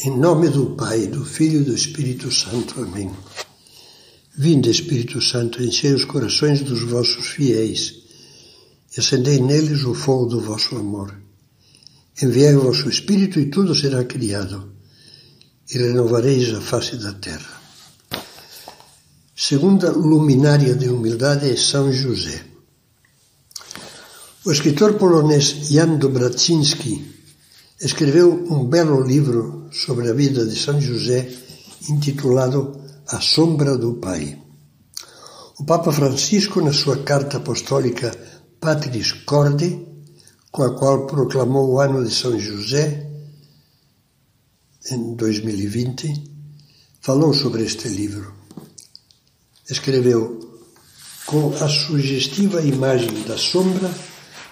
Em nome do Pai, do Filho e do Espírito Santo. Amém. Vinde, Espírito Santo, enchei os corações dos vossos fiéis e acendei neles o fogo do vosso amor. Enviai o vosso Espírito e tudo será criado, e renovareis a face da terra. Segunda luminária de humildade é São José. O escritor polonês Jan Dobraczynski escreveu um belo livro sobre a vida de São José intitulado A Sombra do Pai. O Papa Francisco, na sua carta apostólica Patris Corde, com a qual proclamou o ano de São José, em 2020, falou sobre este livro. Escreveu: Com a sugestiva imagem da sombra,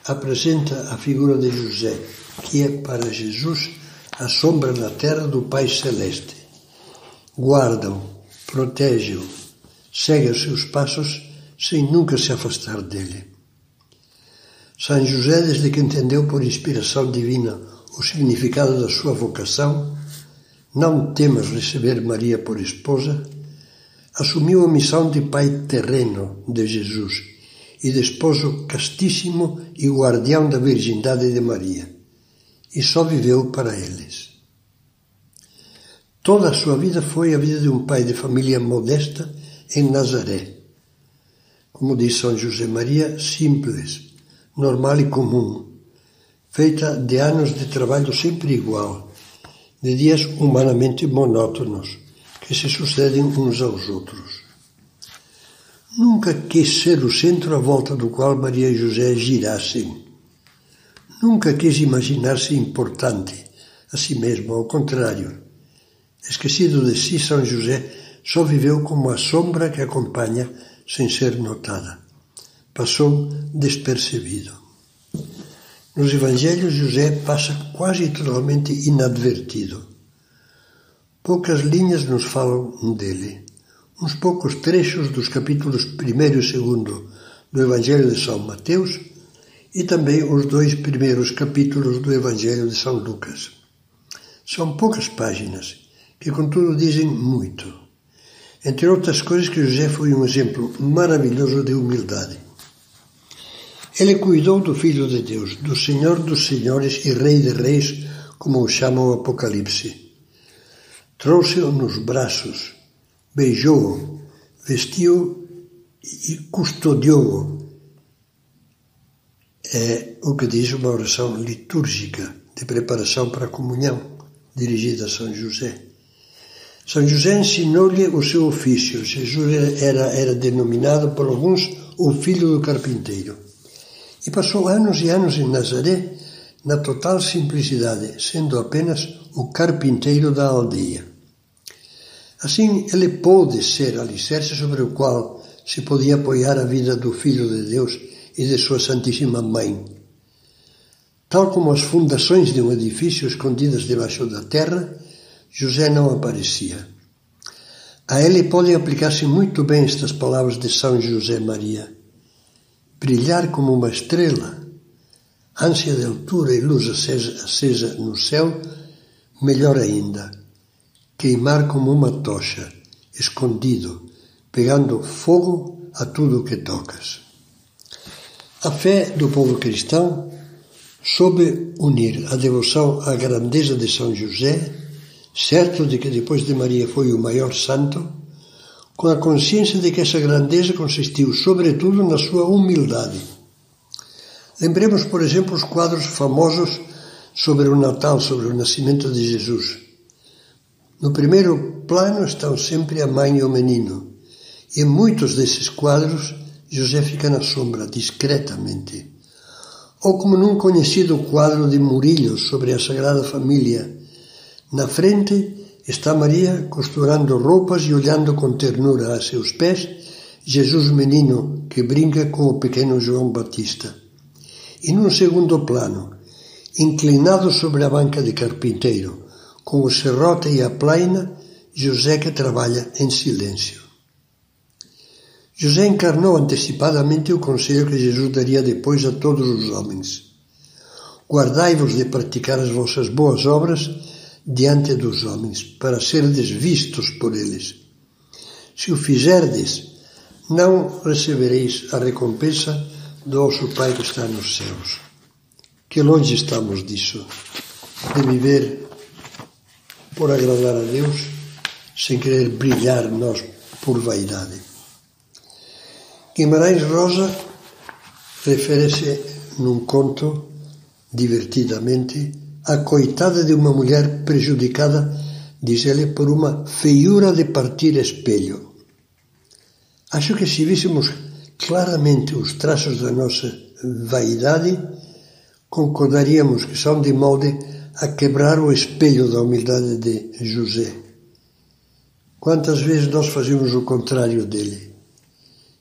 apresenta a figura de José que é para Jesus a sombra na terra do Pai Celeste. Guarda-o, protege-o, segue os seus passos sem nunca se afastar dele. São José, desde que entendeu por inspiração divina o significado da sua vocação, não temas receber Maria por esposa, assumiu a missão de pai terreno de Jesus e de esposo castíssimo e guardião da virgindade de Maria e só viveu para eles. Toda a sua vida foi a vida de um pai de família modesta em Nazaré. Como diz São José Maria, simples, normal e comum, feita de anos de trabalho sempre igual, de dias humanamente monótonos, que se sucedem uns aos outros. Nunca quis ser o centro à volta do qual Maria e José girassem Nunca quis imaginar-se importante a si mesmo, ao contrário. Esquecido de si, São José só viveu como a sombra que acompanha sem ser notada. Passou despercebido. Nos Evangelhos, José passa quase totalmente inadvertido. Poucas linhas nos falam dele. Uns poucos trechos dos capítulos 1 e 2 do Evangelho de São Mateus e também os dois primeiros capítulos do Evangelho de São Lucas. São poucas páginas, que contudo dizem muito. Entre outras coisas, que José foi um exemplo maravilhoso de humildade. Ele cuidou do Filho de Deus, do Senhor dos Senhores e Rei de Reis, como o chama o Apocalipse. Trouxe-o nos braços, beijou-o, vestiu-o e custodiou-o é o que diz uma oração litúrgica de preparação para a comunhão, dirigida a São José. São José ensinou-lhe o seu ofício. Jesus era, era denominado por alguns o filho do carpinteiro. E passou anos e anos em Nazaré na total simplicidade, sendo apenas o carpinteiro da aldeia. Assim, ele pôde ser alicerce sobre o qual se podia apoiar a vida do Filho de Deus e de Sua Santíssima Mãe. Tal como as fundações de um edifício escondidas debaixo da terra, José não aparecia. A ele podem aplicar-se muito bem estas palavras de São José Maria. Brilhar como uma estrela, ânsia de altura e luz acesa, acesa no céu, melhor ainda, queimar como uma tocha, escondido, pegando fogo a tudo que tocas. A fé do povo cristão soube unir a devoção à grandeza de São José, certo de que depois de Maria foi o maior santo, com a consciência de que essa grandeza consistiu sobretudo na sua humildade. Lembremos, por exemplo, os quadros famosos sobre o Natal, sobre o nascimento de Jesus. No primeiro plano estão sempre a mãe e o menino, em muitos desses quadros José fica na sombra, discretamente. Ou como num conhecido quadro de Murillo sobre a Sagrada Família. Na frente está Maria costurando roupas e olhando com ternura a seus pés Jesus menino que brinca com o pequeno João Batista. E num segundo plano, inclinado sobre a banca de carpinteiro, com o serrote e a plaina, José que trabalha em silêncio. José encarnou antecipadamente o conselho que Jesus daria depois a todos os homens. Guardai-vos de praticar as vossas boas obras diante dos homens, para serdes vistos por eles. Se o fizerdes, não recebereis a recompensa do vosso Pai que está nos céus. Que longe estamos disso, de viver por agradar a Deus, sem querer brilhar nós por vaidade. Guimarães Rosa refere-se num conto, divertidamente, à coitada de uma mulher prejudicada, diz ele, por uma feiura de partir espelho. Acho que se víssemos claramente os traços da nossa vaidade, concordaríamos que são de molde a quebrar o espelho da humildade de José. Quantas vezes nós fazemos o contrário dele?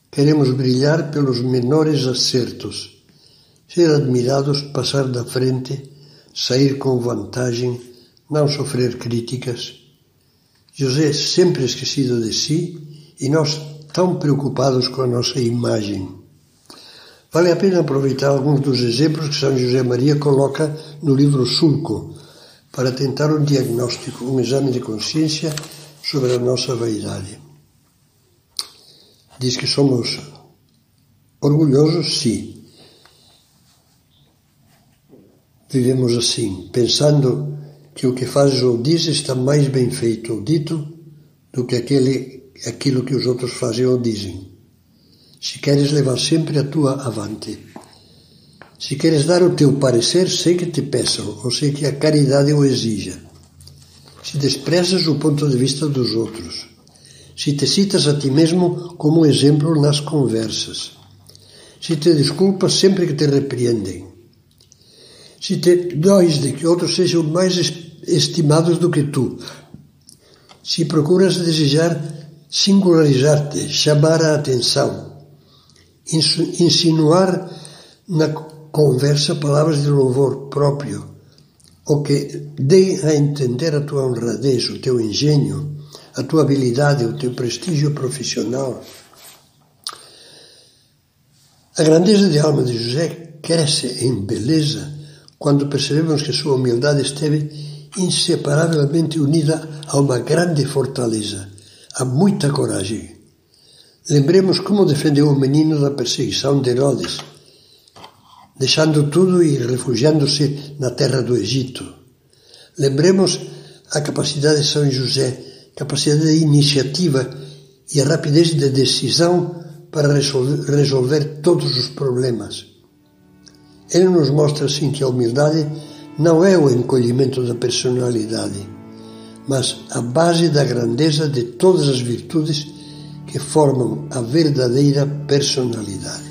Queremos brilhar pelos menores acertos, ser admirados, passar da frente, sair com vantagem, não sofrer críticas. José sempre esquecido de si e nós tão preocupados com a nossa imagem. Vale a pena aproveitar alguns dos exemplos que São José Maria coloca no livro Sulco, para tentar um diagnóstico, um exame de consciência sobre a nossa vaidade. Diz que somos orgulhosos, sim. Vivemos assim, pensando que o que fazes ou dizes está mais bem feito ou dito do que aquele aquilo que os outros fazem ou dizem. Se queres levar sempre a tua avante. Se queres dar o teu parecer, sei que te peçam, ou sei que a caridade o exija. Se desprezas o ponto de vista dos outros. Se te citas a ti mesmo como exemplo nas conversas. Se te desculpas sempre que te repreendem. Se te dóis de que outros sejam mais estimados do que tu. Se procuras desejar singularizar-te, chamar a atenção, insinuar na conversa palavras de louvor próprio, ou que dê a entender a tua honradez, o teu engenho, a tua habilidade, o teu prestígio profissional. A grandeza de alma de José cresce em beleza quando percebemos que sua humildade esteve inseparavelmente unida a uma grande fortaleza Há muita coragem. Lembremos como defendeu o menino da perseguição de Herodes, deixando tudo e refugiando-se na terra do Egito. Lembremos a capacidade de São José, capacidade de iniciativa e a rapidez de decisão para resolver, resolver todos os problemas. Ele nos mostra assim que a humildade não é o encolhimento da personalidade, mas a base da grandeza de todas as virtudes que formam a verdadeira personalidade.